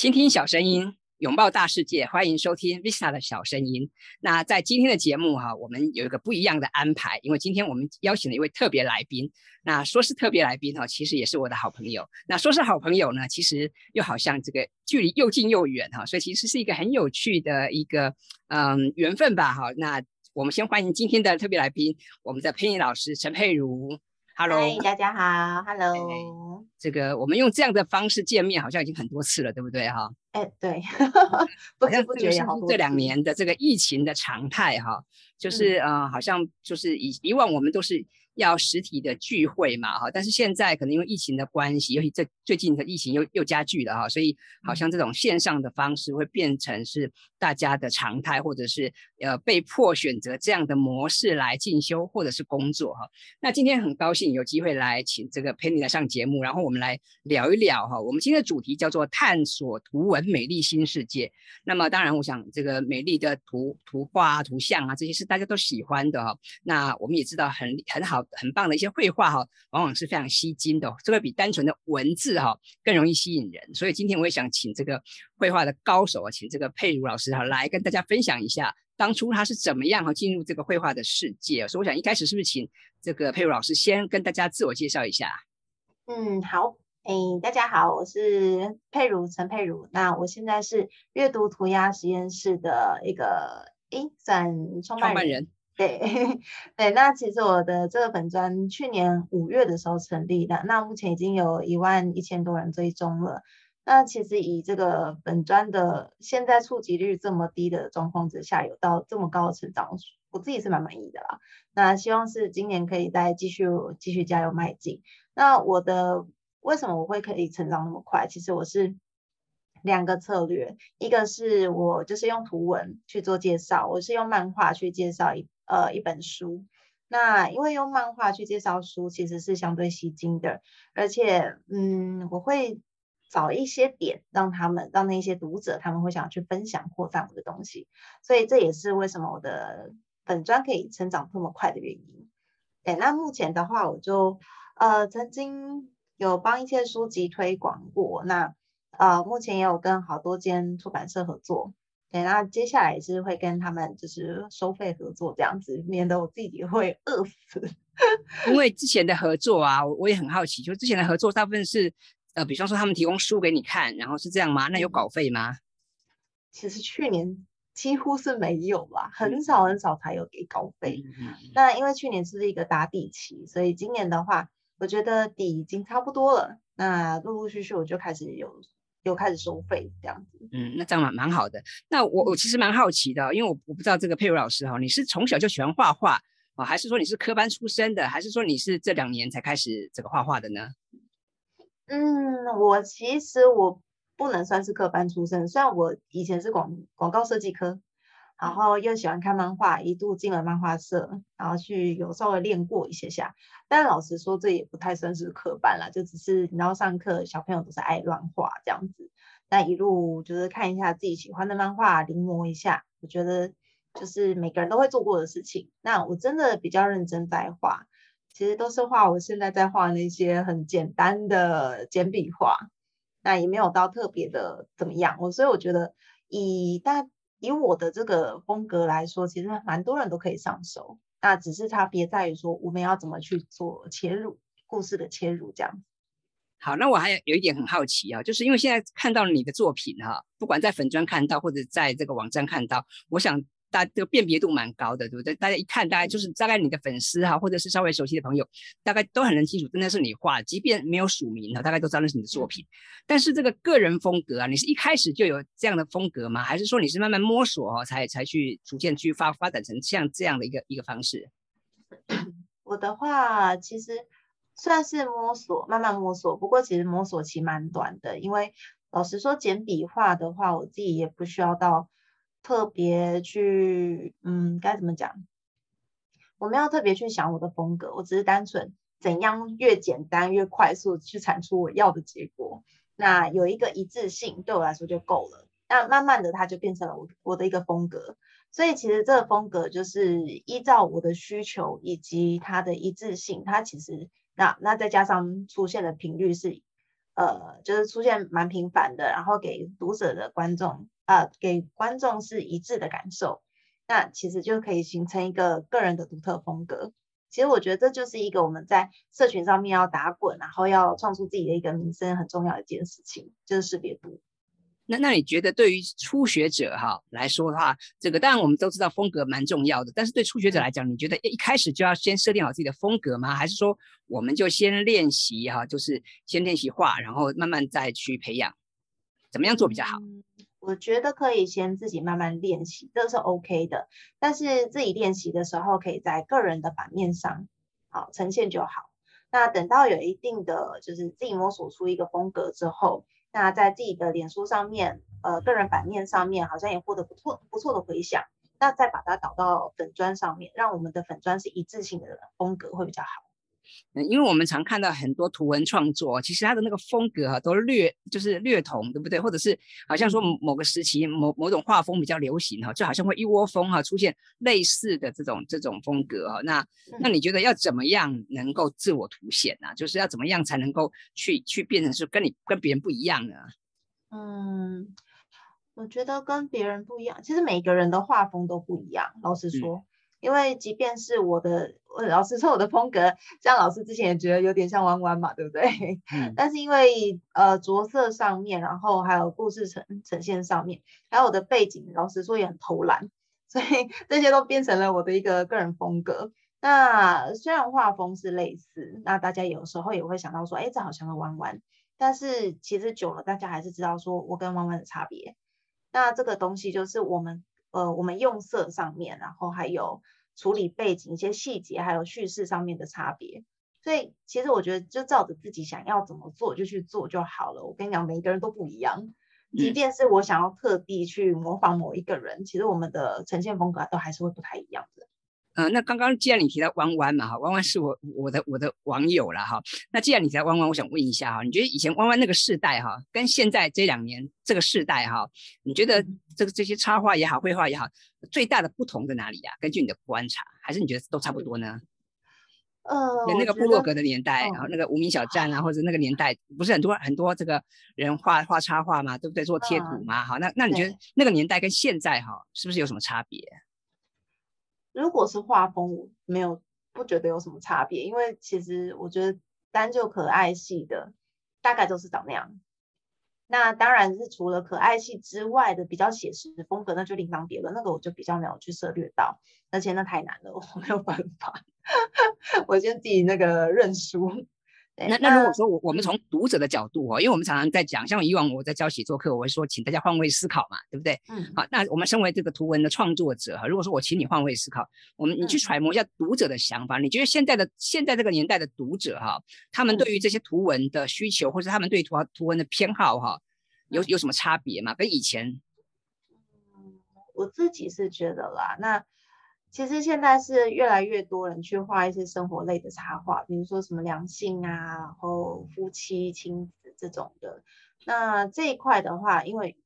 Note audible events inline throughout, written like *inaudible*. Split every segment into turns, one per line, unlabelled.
倾听小声音，拥抱大世界，欢迎收听 Vista 的小声音。那在今天的节目哈，我们有一个不一样的安排，因为今天我们邀请了一位特别来宾。那说是特别来宾哈，其实也是我的好朋友。那说是好朋友呢，其实又好像这个距离又近又远哈，所以其实是一个很有趣的一个嗯缘分吧哈。那我们先欢迎今天的特别来宾，我们的配音老师陈佩如。Hello，
大家好，Hello。
这个我们用这样的方式见面，好像已经很多次了，对不对哈？
哎，对，*laughs*
不知不觉这两年的这个疫情的常态哈，就是呃，好像就是以以往我们都是。要实体的聚会嘛，哈，但是现在可能因为疫情的关系，尤其这最近的疫情又又加剧了哈，所以好像这种线上的方式会变成是大家的常态，或者是呃被迫选择这样的模式来进修或者是工作哈。那今天很高兴有机会来请这个 Penny 来上节目，然后我们来聊一聊哈。我们今天的主题叫做探索图文美丽新世界。那么当然，我想这个美丽的图图画、图像啊，这些是大家都喜欢的哈。那我们也知道很很好。很棒的一些绘画哈，往往是非常吸睛的，这个比单纯的文字哈更容易吸引人。所以今天我也想请这个绘画的高手啊，请这个佩如老师哈来跟大家分享一下，当初他是怎么样哈进入这个绘画的世界。所以我想一开始是不是请这个佩如老师先跟大家自我介绍一下？
嗯，好，哎，大家好，我是佩如陈佩如，那我现在是阅读涂鸦实验室的一个哎算创办人。对 *laughs* 对，那其实我的这个粉砖去年五月的时候成立的，那目前已经有一万一千多人追踪了。那其实以这个粉砖的现在触及率这么低的状况之下，有到这么高的成长，我自己是蛮满意的啦。那希望是今年可以再继续继续加油迈进。那我的为什么我会可以成长那么快？其实我是两个策略，一个是我就是用图文去做介绍，我是用漫画去介绍一。呃，一本书，那因为用漫画去介绍书，其实是相对吸睛的，而且，嗯，我会找一些点，让他们，让那些读者，他们会想要去分享扩散我的东西，所以这也是为什么我的本专可以成长这么快的原因。对，那目前的话，我就呃曾经有帮一些书籍推广过，那呃目前也有跟好多间出版社合作。对，那接下来是会跟他们就是收费合作这样子，免得我自己会饿死。*laughs*
因为之前的合作啊，我也很好奇，就之前的合作大部分是呃，比方说他们提供书给你看，然后是这样吗？那有稿费吗？
其实去年几乎是没有啦，很少很少才有给稿费。那因为去年是一个打底期，所以今年的话，我觉得底已经差不多了。那陆陆续续我就开始有。又开始收费这样子，
嗯，那这样蛮蛮好的。那我我其实蛮好奇的，因为我我不知道这个佩如老师哈，你是从小就喜欢画画啊，还是说你是科班出身的，还是说你是这两年才开始这个画画的呢？
嗯，我其实我不能算是科班出身，虽然我以前是广广告设计科。然后又喜欢看漫画，一度进了漫画社，然后去有稍微练过一些下。但老实说，这也不太算是课班啦，就只是然后上课小朋友都是爱乱画这样子。那一路就是看一下自己喜欢的漫画，临摹一下。我觉得就是每个人都会做过的事情。那我真的比较认真在画，其实都是画我现在在画那些很简单的简笔画，那也没有到特别的怎么样。我所以我觉得以大。以我的这个风格来说，其实蛮多人都可以上手，那只是差别在于说我们要怎么去做切入故事的切入这样。
好，那我还有一点很好奇啊，就是因为现在看到你的作品哈，不管在粉砖看到或者在这个网站看到，我想。大这个辨别度蛮高的，对不对？大家一看，大概就是大概你的粉丝哈，或者是稍微熟悉的朋友，大概都很能清楚，真的是你画，即便没有署名哈，大概都知道那是你的作品。但是这个个人风格啊，你是一开始就有这样的风格吗？还是说你是慢慢摸索哦，才才去逐渐去发发展成像这样的一个一个方式？*coughs*
我的话，其实算是摸索，慢慢摸索。不过其实摸索期蛮短的，因为老实说，简笔画的话，我自己也不需要到。特别去，嗯，该怎么讲？我没有特别去想我的风格，我只是单纯怎样越简单越快速去产出我要的结果。那有一个一致性对我来说就够了。那慢慢的它就变成了我我的一个风格。所以其实这个风格就是依照我的需求以及它的一致性，它其实那那再加上出现的频率是呃，就是出现蛮频繁的，然后给读者的观众啊，给观众是一致的感受，那其实就可以形成一个个人的独特风格。其实我觉得这就是一个我们在社群上面要打滚，然后要创出自己的一个名声很重要的一件事情，就是识别度。
那那你觉得对于初学者哈来说的话，这个当然我们都知道风格蛮重要的，但是对初学者来讲，你觉得一开始就要先设定好自己的风格吗？还是说我们就先练习哈，就是先练习画，然后慢慢再去培养，怎么样做比较好？
我觉得可以先自己慢慢练习，这是 OK 的。但是自己练习的时候，可以在个人的版面上好呈现就好。那等到有一定的就是自己摸索出一个风格之后。那在自己的脸书上面，呃，个人版面上面好像也获得不错不错的回响。那再把它导到粉砖上面，让我们的粉砖是一致性的风格会比较好。
嗯，因为我们常看到很多图文创作，其实它的那个风格哈都略就是略同，对不对？或者是好像说某个时期某某种画风比较流行哈，就好像会一窝蜂哈出现类似的这种这种风格哈。那那你觉得要怎么样能够自我凸显呢？就是要怎么样才能够去去变成是跟你跟别人不一样呢？
嗯，我觉得跟别人不一样，其实每个人的画风都不一样。老实说。因为即便是我的，老师说我的风格，像老师之前也觉得有点像弯弯嘛，对不对？*laughs* 嗯。但是因为呃着色上面，然后还有故事呈呈现上面，还有我的背景，老师说也很偷懒，所以 *laughs* 这些都变成了我的一个个人风格。那虽然画风是类似，那大家有时候也会想到说，哎，这好像个弯弯，但是其实久了，大家还是知道说我跟弯弯的差别。那这个东西就是我们。呃，我们用色上面，然后还有处理背景一些细节，还有叙事上面的差别。所以其实我觉得，就照着自己想要怎么做就去做就好了。我跟你讲，每一个人都不一样，即便是我想要特地去模仿某一个人，其实我们的呈现风格都还是会不太一样的。
呃，那刚刚既然你提到弯弯嘛，哈，弯弯是我我的我的网友了哈。那既然你提到弯弯，我想问一下哈，你觉得以前弯弯那个世代哈，跟现在这两年这个世代哈，你觉得这个这些插画也好，绘画也好，最大的不同在哪里呀？根据你的观察，还是你觉得都差不多呢？*laughs*
呃，
那个部落格的年代，然后那个无名小站啊，*laughs* 或者那个年代，不是很多很多这个人画画插画嘛，对不对？做贴图嘛，好，那那你觉得那个年代跟现在哈，是不是有什么差别？
如果是画风，没有不觉得有什么差别，因为其实我觉得单就可爱系的大概都是长那样。那当然是除了可爱系之外的比较写实的风格，那就另当别论。那个我就比较没有去涉略到，而且那太难了，*laughs* 我没有办法。*laughs* 我先自己那个认输。
那那如果说我我们从读者的角度哦，因为我们常常在讲，像以往我在教写作课，我会说请大家换位思考嘛，对不对？嗯。好，那我们身为这个图文的创作者哈，如果说我请你换位思考，我们你去揣摩一下读者的想法，你觉得现在的现在这个年代的读者哈，他们对于这些图文的需求，或者他们对图图文的偏好哈，有有什么差别吗？跟以前？
嗯，我自己是觉得啦，那。其实现在是越来越多人去画一些生活类的插画，比如说什么良性啊，然后夫妻、亲子这种的。那这一块的话，因为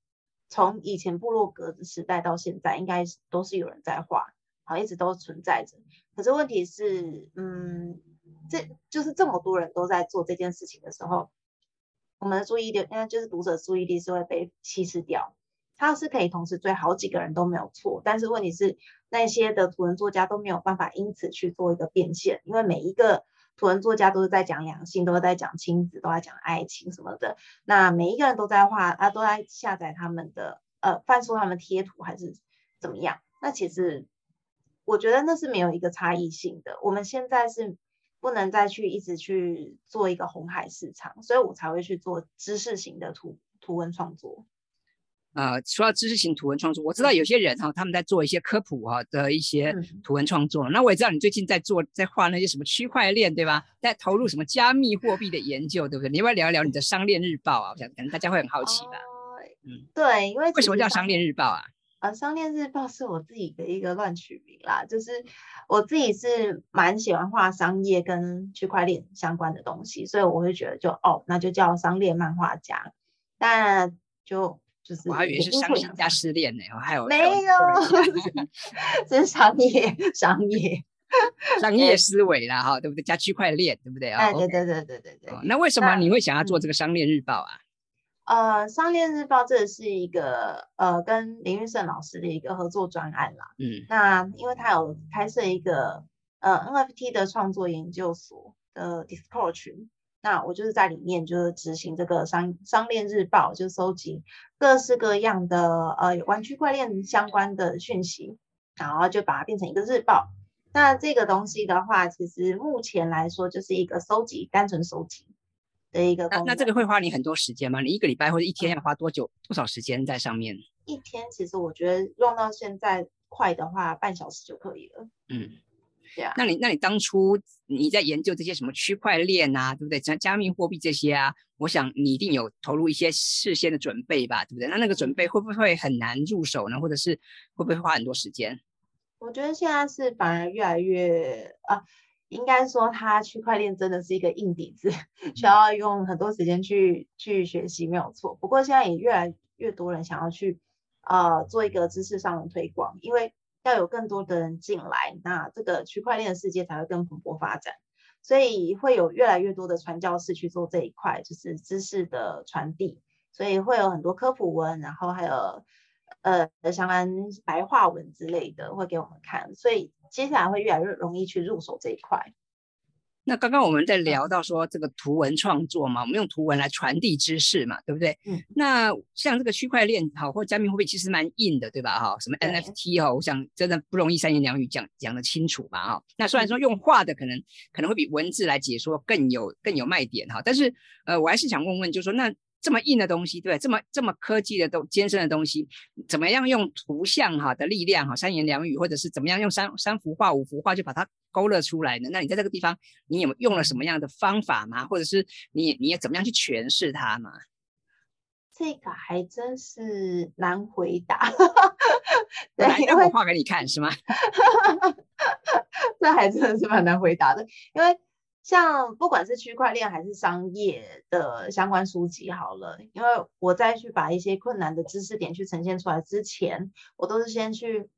从以前部落格的时代到现在，应该都是有人在画，好一直都存在着。可是问题是，嗯，这就是这么多人都在做这件事情的时候，我们的注意力，那就是读者注意力是会被稀释掉。他是可以同时追好几个人都没有错，但是问题是那些的图文作家都没有办法因此去做一个变现，因为每一个图文作家都是在讲两性，都是在讲亲子，都在讲爱情什么的。那每一个人都在画啊，都在下载他们的呃，翻出他们贴图还是怎么样？那其实我觉得那是没有一个差异性的。我们现在是不能再去一直去做一个红海市场，所以我才会去做知识型的图图文创作。
呃，除了知识型图文创作，我知道有些人哈，他们在做一些科普哈的一些图文创作。那我也知道你最近在做，在画那些什么区块链，对吧？在投入什么加密货币的研究，对不对？你要不要聊一聊你的商链日报啊？我想可能大家会很好奇吧。
嗯，对，因为
为什么叫商链日报啊？
呃，商链日报是我自己的一个乱取名啦，就是我自己是蛮喜欢画商业跟区块链相关的东西，所以我会觉得就哦，那就叫商链漫画家。但就就是
我还以为是商家失 *laughs* 恋呢，还有
没有？这是商业商业。
商业思维啦，哈，对不对？加区块链，对不对
啊？对对对对对对。
那为什么你会想要做这个商链日报啊？
呃，商链日报这是一个呃跟林玉胜老师的一个合作专案啦。嗯。那因为他有开设一个呃 NFT 的创作研究所的 Discord 群，那我就是在里面就是执行这个商商链日报，就收集各式各样的呃有关区块链相关的讯息，然后就把它变成一个日报。那这个东西的话，其实目前来说就是一个收集，单纯收集。的一个
那那这个会花你很多时间吗？你一个礼拜或者一天要花多久多少时间在上面？
一天其实我觉得用到现在快的话，半小时就可以了。嗯。
那你那你当初你在研究这些什么区块链啊，对不对？加加密货币这些啊，我想你一定有投入一些事先的准备吧，对不对？那那个准备会不会很难入手呢？或者是会不会花很多时间？
我觉得现在是反而越来越啊。应该说，它区块链真的是一个硬底子，*laughs* 需要用很多时间去去学习，没有错。不过现在也越来越多人想要去呃做一个知识上的推广，因为要有更多的人进来，那这个区块链的世界才会更蓬勃发展。所以会有越来越多的传教士去做这一块，就是知识的传递。所以会有很多科普文，然后还有呃相关白话文之类的会给我们看，所以。接下来会越来越容易去入手这一块。
那刚刚我们在聊到说这个图文创作嘛，我们用图文来传递知识嘛，对不对？嗯。那像这个区块链好，或加密货币其实蛮硬的，对吧？哈，什么 NFT 哈，我想真的不容易三言两语讲讲得清楚吧，哈。那虽然说用画的可能可能会比文字来解说更有更有卖点哈，但是呃，我还是想问问，就是说那。这么硬的东西，对这么这么科技的东艰深的东西，怎么样用图像哈的力量哈，三言两语，或者是怎么样用三三幅画、五幅画就把它勾勒出来呢？那你在这个地方，你有用了什么样的方法吗？或者是你你也怎么样去诠释它吗？
这个还真是难回答。
对，让我画给你看是吗？*laughs*
这还真的是蛮难回答的，因为。像不管是区块链还是商业的相关书籍，好了，因为我再去把一些困难的知识点去呈现出来之前，我都是先去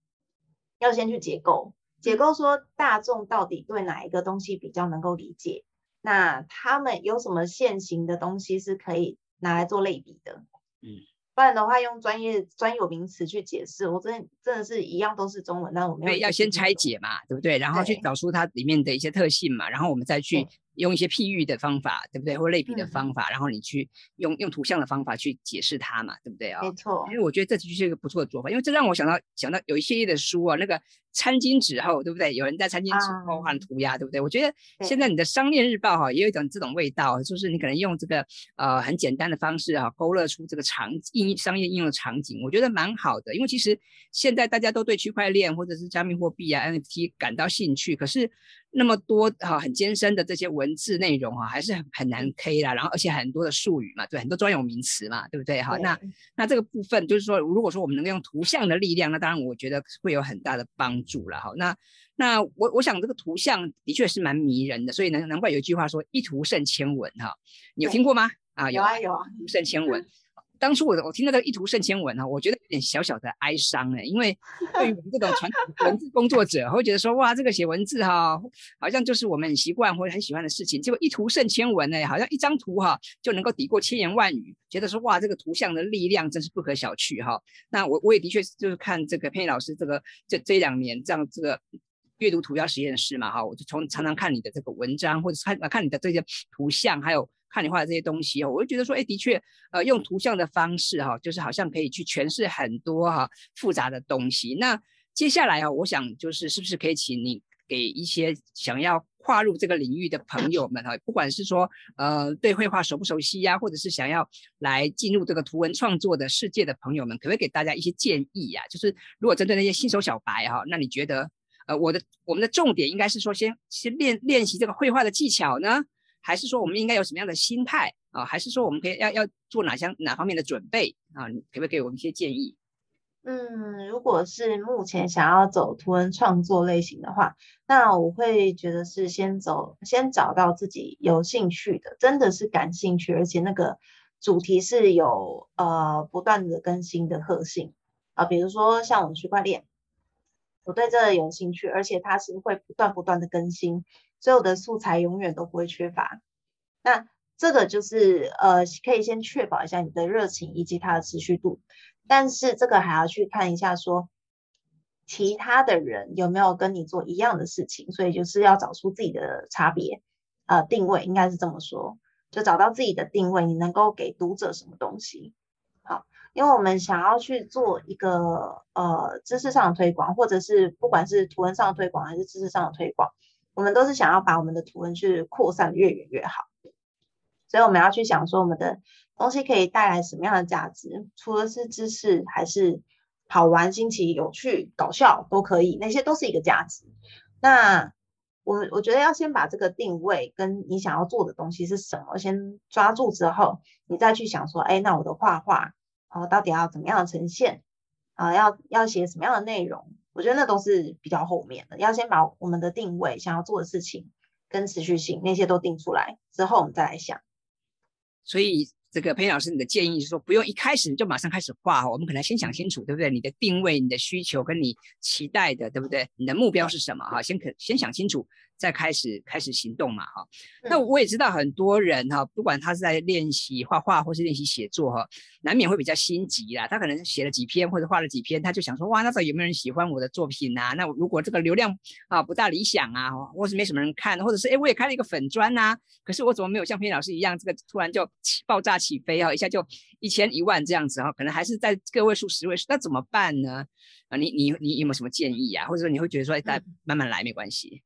要先去解构，解构说大众到底对哪一个东西比较能够理解，那他们有什么现行的东西是可以拿来做类比的，嗯。不然的话，用专业专有名词去解释，我真真的是一样都是中文，但我们
要先拆解嘛，对不对？然后去找出它里面的一些特性嘛，然后我们再去。用一些譬喻的方法，对不对？或类比的方法，然后你去用用图像的方法去解释它嘛，对不对啊？
没错。
因为我觉得这就是一个不错的做法，因为这让我想到想到有一系列的书啊，那个餐巾纸后，对不对？有人在餐巾纸后画涂鸦，对不对？我觉得现在你的商业日报哈，也有一种这种味道，就是你可能用这个呃很简单的方式啊，勾勒出这个场应商业应用的场景，我觉得蛮好的。因为其实现在大家都对区块链或者是加密货币啊 NFT 感到兴趣，可是。那么多哈很艰深的这些文字内容啊，还是很很难 K 啦。然后而且很多的术语嘛，对，很多专有名词嘛，对不对？哈，那那这个部分就是说，如果说我们能够用图像的力量，那当然我觉得会有很大的帮助了。哈，那那我我想这个图像的确是蛮迷人的，所以难难怪有一句话说一图胜千文哈，你有听过吗？
啊，有啊有啊，
一图胜千文。*laughs* 当初我我听到这个一图胜千文哈，我觉得有点小小的哀伤哎，因为 *laughs* 对于我们这种传统文字工作者，会觉得说哇，这个写文字哈，好像就是我们很习惯或者很喜欢的事情。结果一图胜千文呢，好像一张图哈就能够抵过千言万语，觉得说哇，这个图像的力量真是不可小觑哈。那我我也的确就是看这个佩老师这个这这两年这样这个阅读图标实验室嘛哈，我就从常常看你的这个文章，或者看看你的这些图像，还有。看你画的这些东西，我就觉得说，哎，的确，呃，用图像的方式哈，就是好像可以去诠释很多哈复杂的东西。那接下来啊，我想就是是不是可以请你给一些想要跨入这个领域的朋友们哈，不管是说呃对绘画熟不熟悉呀，或者是想要来进入这个图文创作的世界的朋友们，可不可以给大家一些建议呀？就是如果针对那些新手小白哈，那你觉得呃我的我们的重点应该是说先先练练习这个绘画的技巧呢？还是说我们应该有什么样的心态啊？还是说我们可以要要做哪项哪方面的准备啊？你可不可以给我们一些建议？
嗯，如果是目前想要走图文创作类型的话，那我会觉得是先走，先找到自己有兴趣的，真的是感兴趣，而且那个主题是有呃不断的更新的特性啊，比如说像我们区块链，我对这个有兴趣，而且它是会不断不断的更新，所有的素材永远都不会缺乏。那这个就是呃，可以先确保一下你的热情以及它的持续度，但是这个还要去看一下说，其他的人有没有跟你做一样的事情，所以就是要找出自己的差别，呃，定位应该是这么说，就找到自己的定位，你能够给读者什么东西？因为我们想要去做一个呃知识上的推广，或者是不管是图文上的推广还是知识上的推广，我们都是想要把我们的图文去扩散越远越好。所以我们要去想说，我们的东西可以带来什么样的价值？除了是知识，还是好玩、新奇、有趣、搞笑都可以，那些都是一个价值。那我我觉得要先把这个定位跟你想要做的东西是什么先抓住之后，你再去想说，哎，那我的画画哦，到底要怎么样的呈现啊？要要写什么样的内容？我觉得那都是比较后面的。要先把我们的定位、想要做的事情跟持续性那些都定出来之后，我们再来想。
所以，这个裴老师，你的建议是说，不用一开始就马上开始画，我们可能先想清楚，对不对？你的定位、你的需求跟你期待的，对不对？你的目标是什么？哈，先可先想清楚。再开始开始行动嘛，哈，那我也知道很多人哈，不管他是在练习画画或是练习写作哈，难免会比较心急啦。他可能写了几篇或者画了几篇，他就想说，哇，那时候有没有人喜欢我的作品呐？那如果这个流量啊不大理想啊，或是没什么人看，或者是哎我也开了一个粉砖呐，可是我怎么没有像偏老师一样，这个突然就爆炸起飞啊，一下就一千一万这样子哈，可能还是在个位数十位数，那怎么办呢？啊，你你你有没有什么建议啊？或者说你会觉得说，再慢慢来没关系？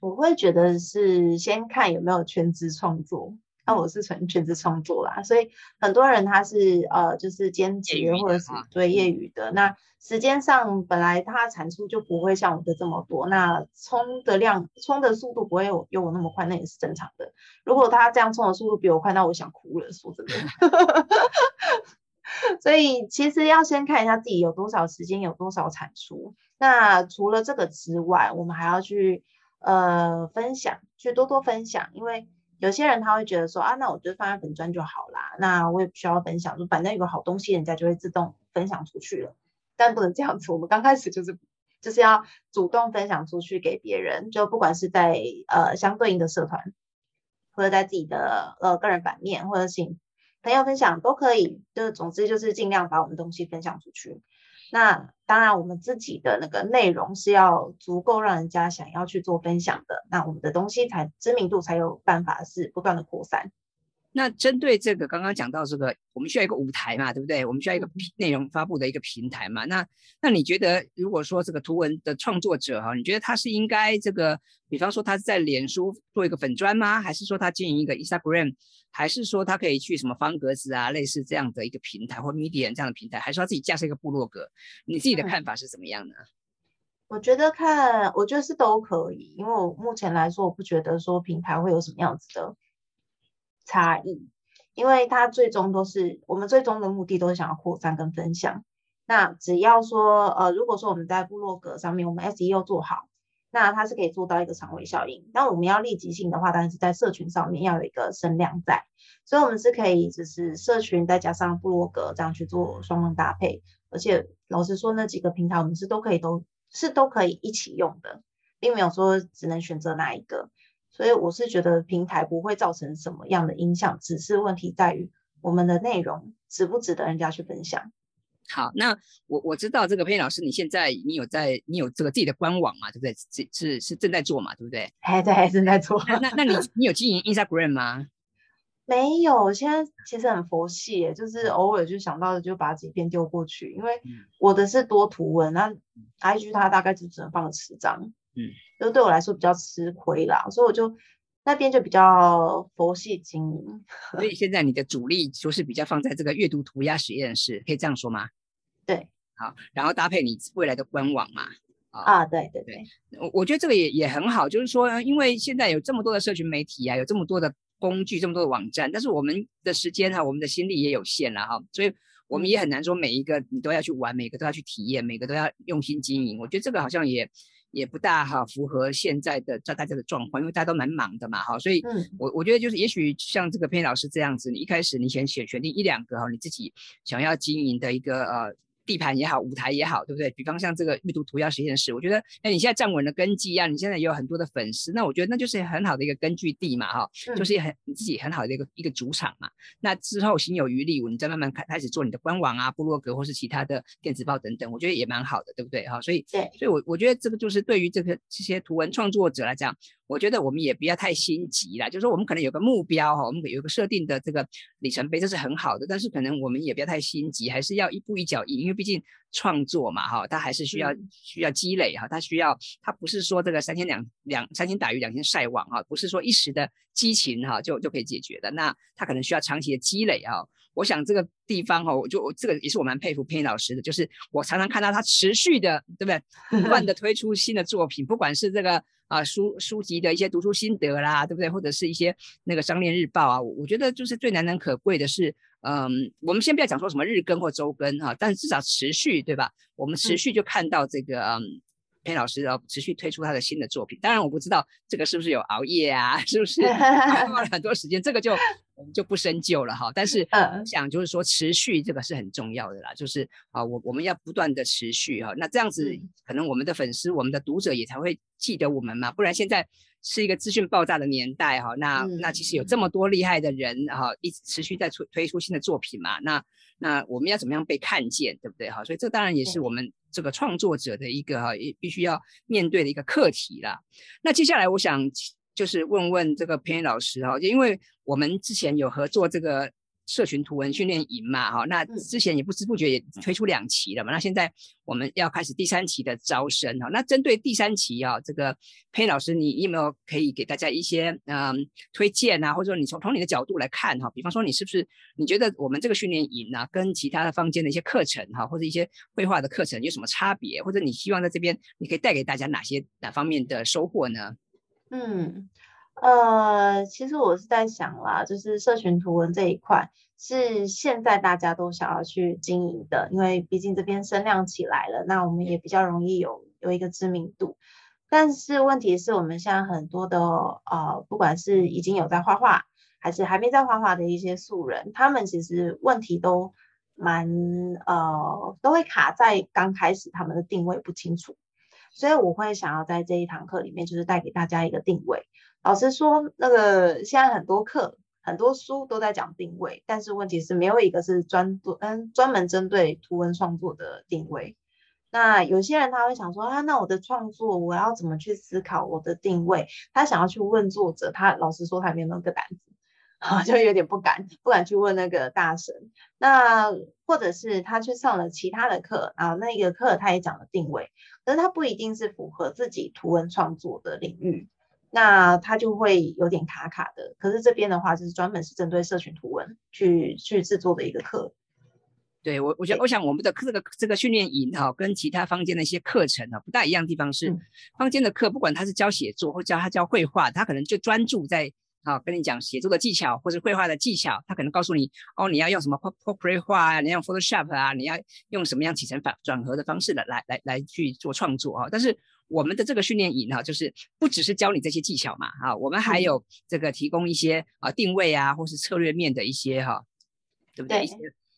我会觉得是先看有没有全职创作，那我是纯全职创作啦，所以很多人他是呃就是兼职或者是对业余的，那时间上本来他产出就不会像我的这么多，那冲的量冲的速度不会有有我那么快，那也是正常的。如果他这样冲的速度比我快，那我想哭了，说真的。*laughs* 所以其实要先看一下自己有多少时间，有多少产出。那除了这个之外，我们还要去。呃，分享去多多分享，因为有些人他会觉得说啊，那我就放在本专就好啦，那我也不需要分享，就反正有个好东西，人家就会自动分享出去了。但不能这样子，我们刚开始就是就是要主动分享出去给别人，就不管是在呃相对应的社团，或者在自己的呃个人版面，或者请朋友分享都可以，就是总之就是尽量把我们东西分享出去。那当然，我们自己的那个内容是要足够让人家想要去做分享的，那我们的东西才知名度才有办法是不断的扩散。
那针对这个刚刚讲到这个，我们需要一个舞台嘛，对不对？我们需要一个内容发布的一个平台嘛。那那你觉得，如果说这个图文的创作者哈，你觉得他是应该这个，比方说他是在脸书做一个粉砖吗？还是说他经营一个 Instagram？还是说他可以去什么方格子啊，类似这样的一个平台或 Medium 这样的平台？还是他自己架设一个部落格？你自己的看法是怎么样呢？
我觉得看，我觉得是都可以，因为我目前来说，我不觉得说平台会有什么样子的。差异，因为它最终都是我们最终的目的都是想要扩散跟分享。那只要说呃，如果说我们在部落格上面我们 SEO 做好，那它是可以做到一个长尾效应。那我们要立即性的话，当然是在社群上面要有一个声量在，所以我们是可以就是社群再加上部落格这样去做双方搭配。而且老实说，那几个平台我们是都可以都是都可以一起用的，并没有说只能选择哪一个。所以我是觉得平台不会造成什么样的影响，只是问题在于我们的内容值不值得人家去分享。
好，那我我知道这个佩老师，你现在你有在你有这个自己的官网嘛？对不对？是是是正在做嘛？对不对？
还在正在做。
那那你你有经营 Instagram 吗？*laughs*
没有，现在其实很佛系，就是偶尔就想到的就把几篇丢过去，因为我的是多图文，那 IG 它大概就只能放十张。嗯，就对我来说比较吃亏啦，所以我就那边就比较佛系经营。*laughs*
所以现在你的主力就是比较放在这个阅读涂鸦实验室，可以这样说吗？
对，
好，然后搭配你未来的官网嘛。
啊，对对对，
我我觉得这个也也很好，就是说，因为现在有这么多的社群媒体啊，有这么多的工具，这么多的网站，但是我们的时间哈，我们的心力也有限了哈，所以我们也很难说每一个你都要去玩，每个都要去体验，每个都要用心经营。我觉得这个好像也。也不大哈符合现在的大大家的状况，因为大家都蛮忙的嘛哈，所以我我觉得就是也许像这个佩老师这样子，你一开始你先选选定一两个哈，你自己想要经营的一个呃地盘也好，舞台也好，对不对？比方像这个阅读图要实验室，我觉得，哎，你现在站稳了根基啊，你现在也有很多的粉丝，那我觉得那就是很好的一个根据地嘛，哈，就是很你自己很好的一个一个主场嘛。那之后心有余力，你再慢慢开开始做你的官网啊、部落格或是其他的电子报等等，我觉得也蛮好的，对不对？哈，所以，
对，
所以我我觉得这个就是对于这个这些图文创作者来讲。我觉得我们也不要太心急啦，就是说我们可能有个目标哈，我们有个设定的这个里程碑，这是很好的。但是可能我们也不要太心急，还是要一步一脚印，因为毕竟创作嘛哈，它还是需要需要积累哈，它需要它不是说这个三天两两三天打鱼两天晒网哈，不是说一时的激情哈就就可以解决的。那它可能需要长期的积累啊。我想这个地方哈，我就这个也是我蛮佩服佩老师的，就是我常常看到他持续的对不对，不断的推出新的作品，不管是这个。啊，书书籍的一些读书心得啦，对不对？或者是一些那个商链日报啊，我觉得就是最难能可贵的是，嗯，我们先不要讲说什么日更或周更哈，但至少持续，对吧？我们持续就看到这个嗯，裴老师要持续推出他的新的作品。当然，我不知道这个是不是有熬夜啊，*laughs* 是不是花了很多时间，这个就。*laughs* 我们就不深究了哈，但是我想就是说持续这个是很重要的啦，就是啊我我们要不断的持续哈，那这样子可能我们的粉丝、我们的读者也才会记得我们嘛，不然现在是一个资讯爆炸的年代哈，那那其实有这么多厉害的人哈，一直持续在出推出新的作品嘛，那那我们要怎么样被看见，对不对哈？所以这当然也是我们这个创作者的一个哈，也必须要面对的一个课题啦。那接下来我想。就是问问这个偏老师哈，因为我们之前有合作这个社群图文训练营嘛哈，那之前也不知不觉也推出两期了嘛，那现在我们要开始第三期的招生哈，那针对第三期啊，这个佩老师你有没有可以给大家一些嗯推荐啊，或者说你从从你的角度来看哈，比方说你是不是你觉得我们这个训练营呢跟其他的坊间的一些课程哈，或者一些绘画的课程有什么差别，或者你希望在这边你可以带给大家哪些哪方面的收获呢？
嗯，呃，其实我是在想啦，就是社群图文这一块是现在大家都想要去经营的，因为毕竟这边声量起来了，那我们也比较容易有有一个知名度。但是问题是我们现在很多的呃，不管是已经有在画画，还是还没在画画的一些素人，他们其实问题都蛮呃，都会卡在刚开始他们的定位不清楚。所以我会想要在这一堂课里面，就是带给大家一个定位。老实说，那个现在很多课、很多书都在讲定位，但是问题是没有一个是专做嗯专门针对图文创作的定位。那有些人他会想说啊，那我的创作我要怎么去思考我的定位？他想要去问作者，他老实说他没有那个胆子。啊，就有点不敢，不敢去问那个大神。那或者是他去上了其他的课啊，那个课他也讲了定位，可是他不一定是符合自己图文创作的领域，那他就会有点卡卡的。可是这边的话，就是专门是针对社群图文去去制作的一个课。
对我，我觉得我想我们的这个这个训练营哈，跟其他坊间的一些课程啊不大一样的地方是，坊间的课不管他是教写作或教他教绘画，他可能就专注在。啊，跟你讲写作的技巧或者绘画的技巧，他可能告诉你哦，你要用什么 portrait 画啊，你要用 Photoshop 啊，你要用什么样起承反转合的方式来来来来去做创作啊。但是我们的这个训练营哈，就是不只是教你这些技巧嘛，啊，我们还有这个提供一些啊定位啊或是策略面的一些哈，对不对？一些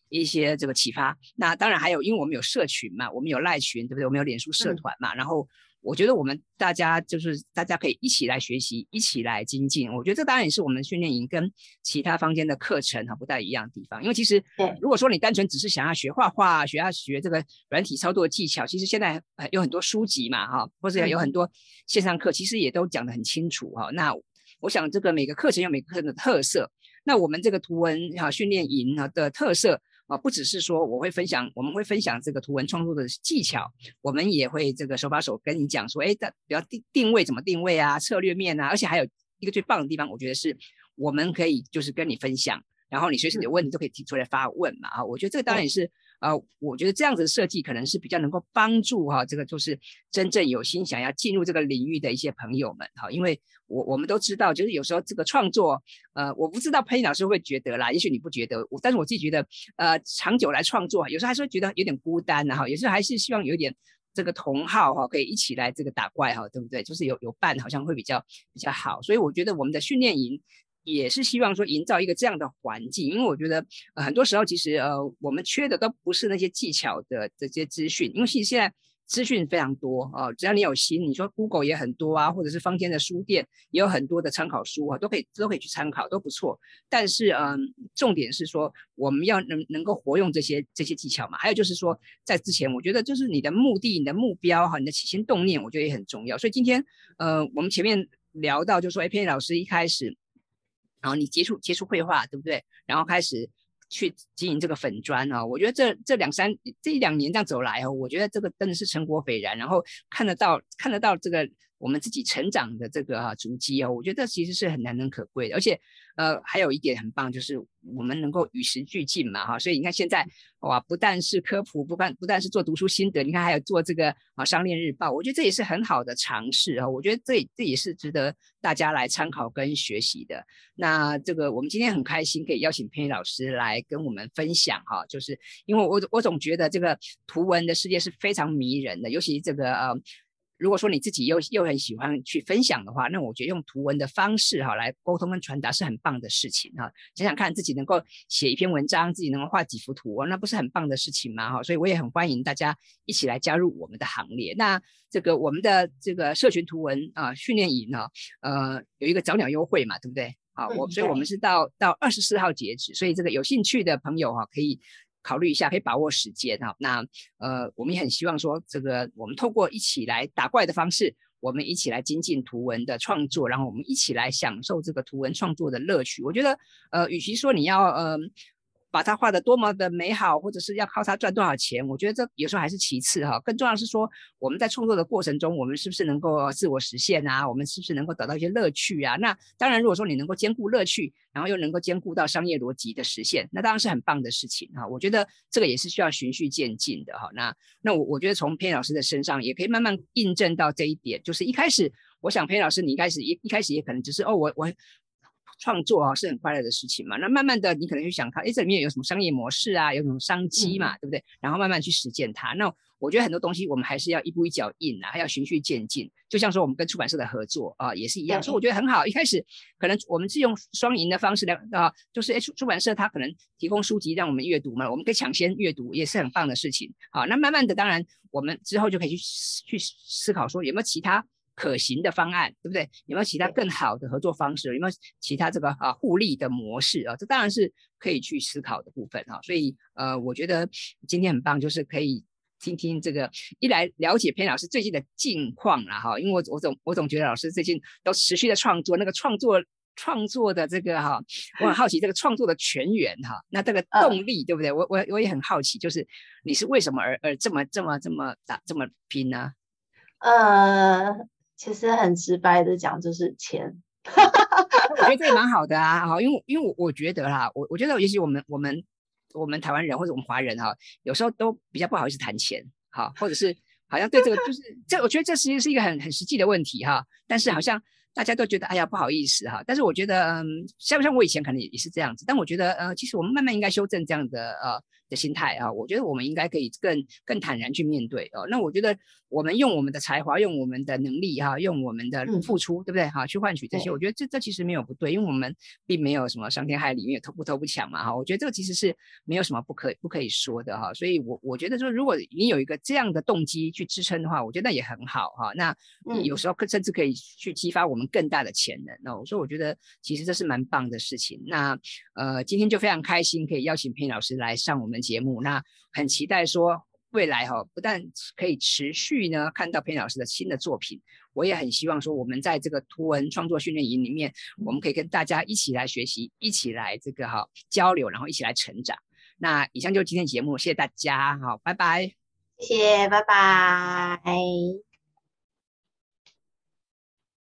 一些这个启发。那当然还有，因为我们有社群嘛，我们有赖群，对不对？我们有脸书社团嘛，然后。我觉得我们大家就是大家可以一起来学习，一起来精进。我觉得这当然也是我们训练营跟其他坊间的课程哈不太一样的地方。因为其实，如果说你单纯只是想要学画画，学要学这个软体操作技巧，其实现在呃有很多书籍嘛哈，或者有很多线上课，其实也都讲得很清楚哈。那我想这个每个课程有每个课程的特色，那我们这个图文哈训练营啊的特色。啊，不只是说我会分享，我们会分享这个图文创作的技巧，我们也会这个手把手跟你讲说，哎，的比较定定位怎么定位啊，策略面啊，而且还有一个最棒的地方，我觉得是我们可以就是跟你分享，然后你随时有问题都可以提出来发问嘛，啊，我觉得这个当然也是。啊，我觉得这样子的设计可能是比较能够帮助哈，这个就是真正有心想要进入这个领域的一些朋友们哈，因为我我们都知道，就是有时候这个创作，呃，我不知道佩老师会觉得啦，也许你不觉得，但是我自己觉得，呃，长久来创作，有时候还是会觉得有点孤单哈，有时候还是希望有点这个同好哈，可以一起来这个打怪哈，对不对？就是有有伴好像会比较比较好，所以我觉得我们的训练营。也是希望说营造一个这样的环境，因为我觉得呃很多时候其实呃我们缺的都不是那些技巧的这些资讯，因为其实现在资讯非常多哦，只要你有心，你说 Google 也很多啊，或者是坊间的书店也有很多的参考书啊，都可以都可以去参考，都不错。但是嗯，重点是说我们要能能够活用这些这些技巧嘛，还有就是说在之前，我觉得就是你的目的、你的目标哈、你的起心动念，我觉得也很重要。所以今天呃我们前面聊到就说，哎，佩老师一开始。然后你接触接触绘画，对不对？然后开始去经营这个粉砖啊，我觉得这这两三这一两年这样走来哦，我觉得这个真的是成果斐然，然后看得到看得到这个。我们自己成长的这个啊足迹哦，我觉得这其实是很难能可贵的，而且呃还有一点很棒，就是我们能够与时俱进嘛哈，所以你看现在哇，不但是科普，不但不但是做读书心得，你看还有做这个啊商链日报，我觉得这也是很好的尝试啊，我觉得这这也是值得大家来参考跟学习的。那这个我们今天很开心可以邀请偏老师来跟我们分享哈，就是因为我我总觉得这个图文的世界是非常迷人的，尤其这个呃。如果说你自己又又很喜欢去分享的话，那我觉得用图文的方式哈来沟通跟传达是很棒的事情哈。想想看自己能够写一篇文章，自己能够画几幅图，那不是很棒的事情吗？哈，所以我也很欢迎大家一起来加入我们的行列。那这个我们的这个社群图文啊训练营呢，呃，有一个早鸟优惠嘛，对不对？好，我所以我们是到到二十四号截止，所以这个有兴趣的朋友哈可以。考虑一下，可以把握时间哈。那呃，我们也很希望说，这个我们透过一起来打怪的方式，我们一起来精进图文的创作，然后我们一起来享受这个图文创作的乐趣。我觉得，呃，与其说你要呃。把它画的多么的美好，或者是要靠它赚多少钱，我觉得这有时候还是其次哈。更重要是说，我们在创作的过程中，我们是不是能够自我实现啊？我们是不是能够得到一些乐趣啊？那当然，如果说你能够兼顾乐趣，然后又能够兼顾到商业逻辑的实现，那当然是很棒的事情哈。我觉得这个也是需要循序渐进的哈。那那我我觉得从偏老师的身上也可以慢慢印证到这一点，就是一开始，我想偏老师你一开始一一开始也可能只是哦，我我。创作啊是很快乐的事情嘛，那慢慢的你可能去想看，哎，这里面有什么商业模式啊，有什么商机嘛，对不对？然后慢慢去实践它。那我觉得很多东西我们还是要一步一脚印啊，还要循序渐进。就像说我们跟出版社的合作啊，也是一样。所以我觉得很好。一开始可能我们是用双赢的方式来啊，就是哎出出版社它可能提供书籍让我们阅读嘛，我们可以抢先阅读，也是很棒的事情。好，那慢慢的，当然我们之后就可以去去思考说有没有其他。可行的方案，对不对？有没有其他更好的合作方式？有没有其他这个啊互利的模式啊？这当然是可以去思考的部分哈。所以呃，我觉得今天很棒，就是可以听听这个一来了解偏老师最近的近况了哈。因为我我总我总觉得老师最近都持续的创作，那个创作创作的这个哈，我很好奇这个创作的全员哈，那这个 *laughs* 动力对不对？我我我也很好奇，就是你是为什么而而这么这么这么打这么拼呢？
呃。其实很直白的讲，就是钱。
我觉得这也蛮好的啊，哈，因为因为我我觉得啦，我我觉得也许我们我们我们台湾人或者我们华人哈，有时候都比较不好意思谈钱，哈，或者是好像对这个就是这，我觉得这其实是一个很很实际的问题哈，但是好像大家都觉得哎呀不好意思哈，但是我觉得嗯，像不像我以前可能也是这样子，但我觉得呃，其实我们慢慢应该修正这样的呃。的心态啊，我觉得我们应该可以更更坦然去面对哦。那我觉得我们用我们的才华，用我们的能力哈，用我们的付出，对不对哈？去换取这些，我觉得这这其实没有不对，因为我们并没有什么伤天害理，因为偷不偷不抢嘛哈。我觉得这个其实是没有什么不可不可以说的哈。所以，我我觉得说，如果你有一个这样的动机去支撑的话，我觉得那也很好哈。那有时候甚至可以去激发我们更大的潜能。那我说，我觉得其实这是蛮棒的事情。那呃，今天就非常开心可以邀请平老师来上我们。节目那很期待说未来哈不但可以持续呢看到裴老师的新的作品，我也很希望说我们在这个图文创作训练营里面，我们可以跟大家一起来学习，一起来这个哈交流，然后一起来成长。那以上就是今天节目，谢谢大家，好，拜拜，
谢谢，拜拜。